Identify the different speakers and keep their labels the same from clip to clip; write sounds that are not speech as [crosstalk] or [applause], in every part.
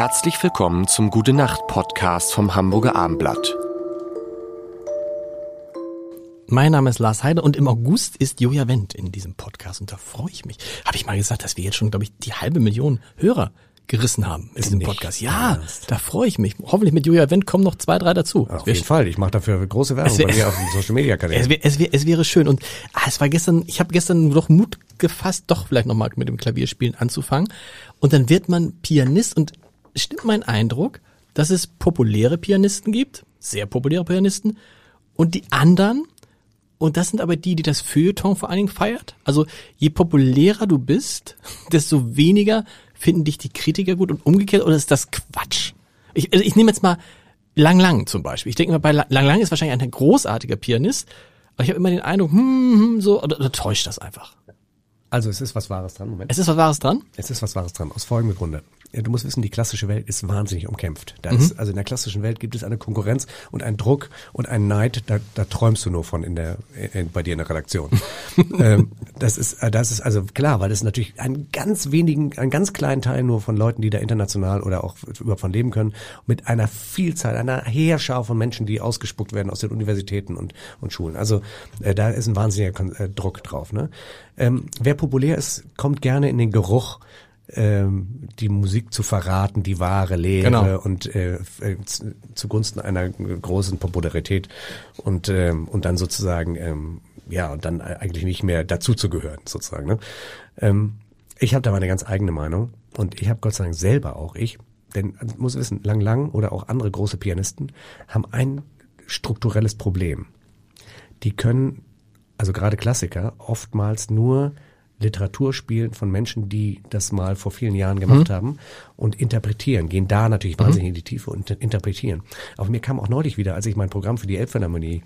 Speaker 1: Herzlich willkommen zum Gute Nacht Podcast vom Hamburger Armblatt.
Speaker 2: Mein Name ist Lars Heider und im August ist Joja Wendt in diesem Podcast und da freue ich mich. Habe ich mal gesagt, dass wir jetzt schon, glaube ich, die halbe Million Hörer gerissen haben mit diesem Podcast. Ja, ernst. da freue ich mich. Hoffentlich mit Julia Wendt kommen noch zwei, drei dazu.
Speaker 3: Auf jeden Fall. Ich mache dafür große Werbung wär, bei mir auf dem Social Media Kanal.
Speaker 2: Es, wär, es, wär, es wäre schön. Und ah, es war gestern, ich habe gestern doch Mut gefasst, doch vielleicht nochmal mit dem Klavierspielen anzufangen. Und dann wird man Pianist und stimmt mein Eindruck, dass es populäre Pianisten gibt, sehr populäre Pianisten, und die anderen, und das sind aber die, die das Feuilleton vor allen Dingen feiert. Also je populärer du bist, [laughs] desto weniger finden dich die Kritiker gut und umgekehrt oder ist das Quatsch? Ich, also ich nehme jetzt mal Lang Lang zum Beispiel. Ich denke mal, bei Lang Lang ist wahrscheinlich ein großartiger Pianist, aber ich habe immer den Eindruck, hm, hm, so, oder, oder täuscht das einfach?
Speaker 3: Also es ist was Wahres dran. Moment.
Speaker 2: Es ist was Wahres dran?
Speaker 3: Es ist was Wahres dran, aus folgendem Grunde du musst wissen, die klassische Welt ist wahnsinnig umkämpft. Da mhm. ist, also in der klassischen Welt gibt es eine Konkurrenz und einen Druck und einen Neid, da, da träumst du nur von in der, in, bei dir in der Redaktion. [laughs] ähm, das ist, äh, das ist also klar, weil das ist natürlich einen ganz wenigen, einen ganz kleinen Teil nur von Leuten, die da international oder auch überhaupt von leben können, mit einer Vielzahl, einer Heerschar von Menschen, die ausgespuckt werden aus den Universitäten und, und Schulen. Also äh, da ist ein wahnsinniger äh, Druck drauf. Ne? Ähm, wer populär ist, kommt gerne in den Geruch ähm, die Musik zu verraten, die wahre Lehre genau. und äh, äh zugunsten einer großen Popularität und ähm, und dann sozusagen ähm, ja und dann eigentlich nicht mehr dazu zu gehören sozusagen. Ne? Ähm, ich habe da meine ganz eigene Meinung und ich habe Gott sei Dank selber auch ich, denn man muss wissen, Lang Lang oder auch andere große Pianisten haben ein strukturelles Problem. Die können also gerade Klassiker oftmals nur Literatur spielen von Menschen, die das mal vor vielen Jahren gemacht mhm. haben und interpretieren, gehen da natürlich mhm. wahnsinnig in die Tiefe und interpretieren. Aber mir kam auch neulich wieder, als ich mein Programm für die Elbphilharmonie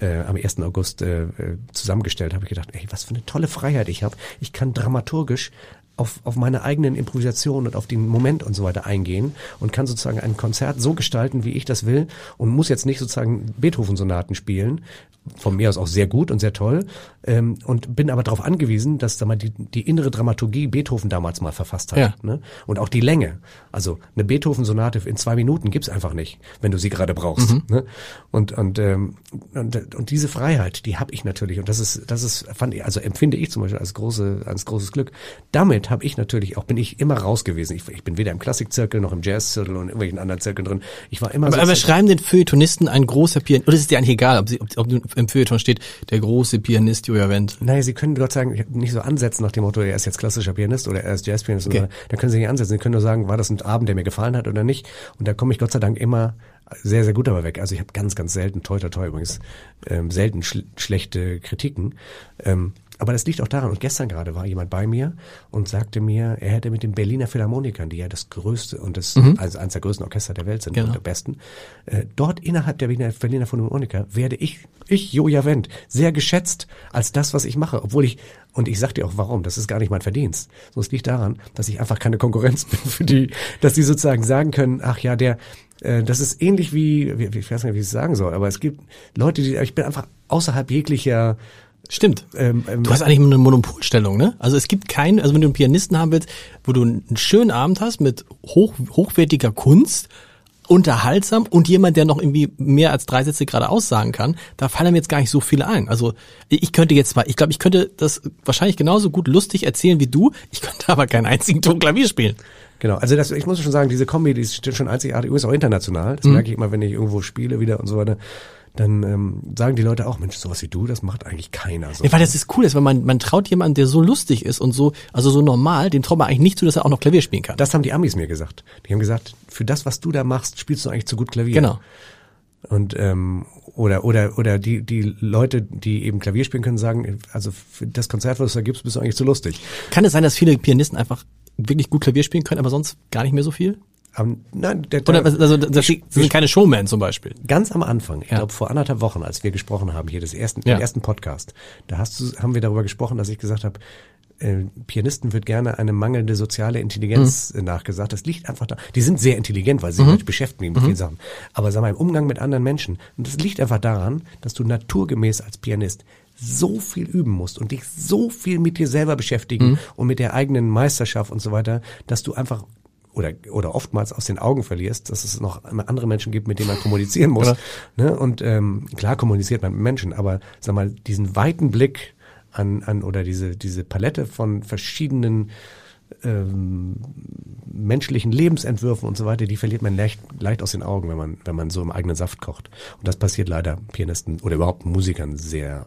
Speaker 3: äh, am 1. August äh, äh, zusammengestellt habe, ich gedacht, ey, was für eine tolle Freiheit ich habe. Ich kann dramaturgisch auf, auf meine eigenen Improvisationen und auf den Moment und so weiter eingehen und kann sozusagen ein Konzert so gestalten, wie ich das will und muss jetzt nicht sozusagen Beethoven-Sonaten spielen, von mir aus auch sehr gut und sehr toll ähm, und bin aber darauf angewiesen, dass da mal die, die innere Dramaturgie Beethoven damals mal verfasst hat. Ja. Ne? Und auch die Länge. Also eine Beethoven-Sonate in zwei Minuten gibt's einfach nicht, wenn du sie gerade brauchst. Mhm. Ne? Und, und, ähm, und, und diese Freiheit, die habe ich natürlich. Und das ist, das ist, fand ich, also empfinde ich zum Beispiel als, große, als großes Glück. Damit habe ich natürlich auch, bin ich immer raus gewesen. Ich, ich bin weder im Klassikzirkel noch im Jazzzirkel und irgendwelchen anderen Zirkeln drin. Ich war immer
Speaker 2: aber,
Speaker 3: so
Speaker 2: aber schreiben den Feuilletonisten ein großer Pianist, oder ist es dir eigentlich egal, ob, sie, ob, ob im Feuilleton steht, der große Pianist Julia Wendt?
Speaker 3: Naja, sie können Gott sagen, nicht so ansetzen nach dem Motto, er ist jetzt klassischer Pianist oder er ist Jazzpianist. Okay. Oder, da können sie nicht ansetzen. Sie können nur sagen, war das ein Abend, der mir gefallen hat oder nicht. Und da komme ich Gott sei Dank immer sehr, sehr gut dabei weg. Also ich habe ganz, ganz selten, toi, toi, toi übrigens, ähm, selten schl schlechte Kritiken. Ähm, aber das liegt auch daran, und gestern gerade war jemand bei mir und sagte mir, er hätte mit den Berliner Philharmonikern, die ja das größte und das, mhm. also eines der größten Orchester der Welt sind genau. und der besten, äh, dort innerhalb der Berliner, Berliner Philharmoniker werde ich, ich, Joja Wendt, sehr geschätzt als das, was ich mache, obwohl ich, und ich sag dir auch warum, das ist gar nicht mein Verdienst. So, es liegt daran, dass ich einfach keine Konkurrenz [laughs] bin für die, dass die sozusagen sagen können, ach ja, der, äh, das ist ähnlich wie, wie, ich weiß nicht, wie ich es sagen soll, aber es gibt Leute, die, ich bin einfach außerhalb jeglicher
Speaker 2: Stimmt. Ähm, ähm, du hast eigentlich eine Monopolstellung, ne? Also es gibt keinen, also wenn du einen Pianisten haben willst, wo du einen schönen Abend hast mit hoch, hochwertiger Kunst, unterhaltsam und jemand, der noch irgendwie mehr als drei Sätze gerade aussagen kann, da fallen mir jetzt gar nicht so viele ein. Also ich könnte jetzt zwar, ich glaube, ich könnte das wahrscheinlich genauso gut lustig erzählen wie du, ich könnte [laughs] aber keinen einzigen Ton Klavier spielen.
Speaker 3: Genau, also das, ich muss schon sagen, diese Kombi, die ist schon einzigartig, übrigens auch international. Das mhm. merke ich immer, wenn ich irgendwo spiele wieder und so weiter dann ähm, sagen die Leute auch, Mensch, sowas wie du, das macht eigentlich keiner. So.
Speaker 2: Ja, weil das ist cool ist, weil man, man traut jemanden, der so lustig ist und so, also so normal, den traut man eigentlich nicht zu, dass er auch noch Klavier spielen kann.
Speaker 3: Das haben die Amis mir gesagt. Die haben gesagt, für das, was du da machst, spielst du eigentlich zu gut Klavier.
Speaker 2: Genau.
Speaker 3: Und ähm, oder oder oder die die Leute, die eben Klavier spielen können, sagen, also für das Konzert, was du da gibst, bist du eigentlich zu lustig.
Speaker 2: Kann es sein, dass viele Pianisten einfach wirklich gut Klavier spielen können, aber sonst gar nicht mehr so viel?
Speaker 3: Um, nein, der,
Speaker 2: der, Oder, also das ich, sind keine Showman zum Beispiel.
Speaker 3: Ganz am Anfang, ich ja. glaube vor anderthalb Wochen, als wir gesprochen haben, hier des ersten, ja. ersten Podcast, da hast du, haben wir darüber gesprochen, dass ich gesagt habe, äh, Pianisten wird gerne eine mangelnde soziale Intelligenz mhm. nachgesagt. Das liegt einfach da. Die sind sehr intelligent, weil sie mhm. sich beschäftigen mit mhm. vielen Sachen. Aber sag mal, im Umgang mit anderen Menschen. Und das liegt einfach daran, dass du naturgemäß als Pianist so viel üben musst und dich so viel mit dir selber beschäftigen mhm. und mit der eigenen Meisterschaft und so weiter, dass du einfach oder, oder oftmals aus den Augen verlierst, dass es noch andere Menschen gibt, mit denen man kommunizieren muss. ne? Und ähm, klar kommuniziert man mit Menschen, aber sag mal, diesen weiten Blick an, an oder diese, diese Palette von verschiedenen ähm, menschlichen Lebensentwürfen und so weiter, die verliert man leicht, leicht aus den Augen, wenn man, wenn man so im eigenen Saft kocht. Und das passiert leider Pianisten oder überhaupt Musikern sehr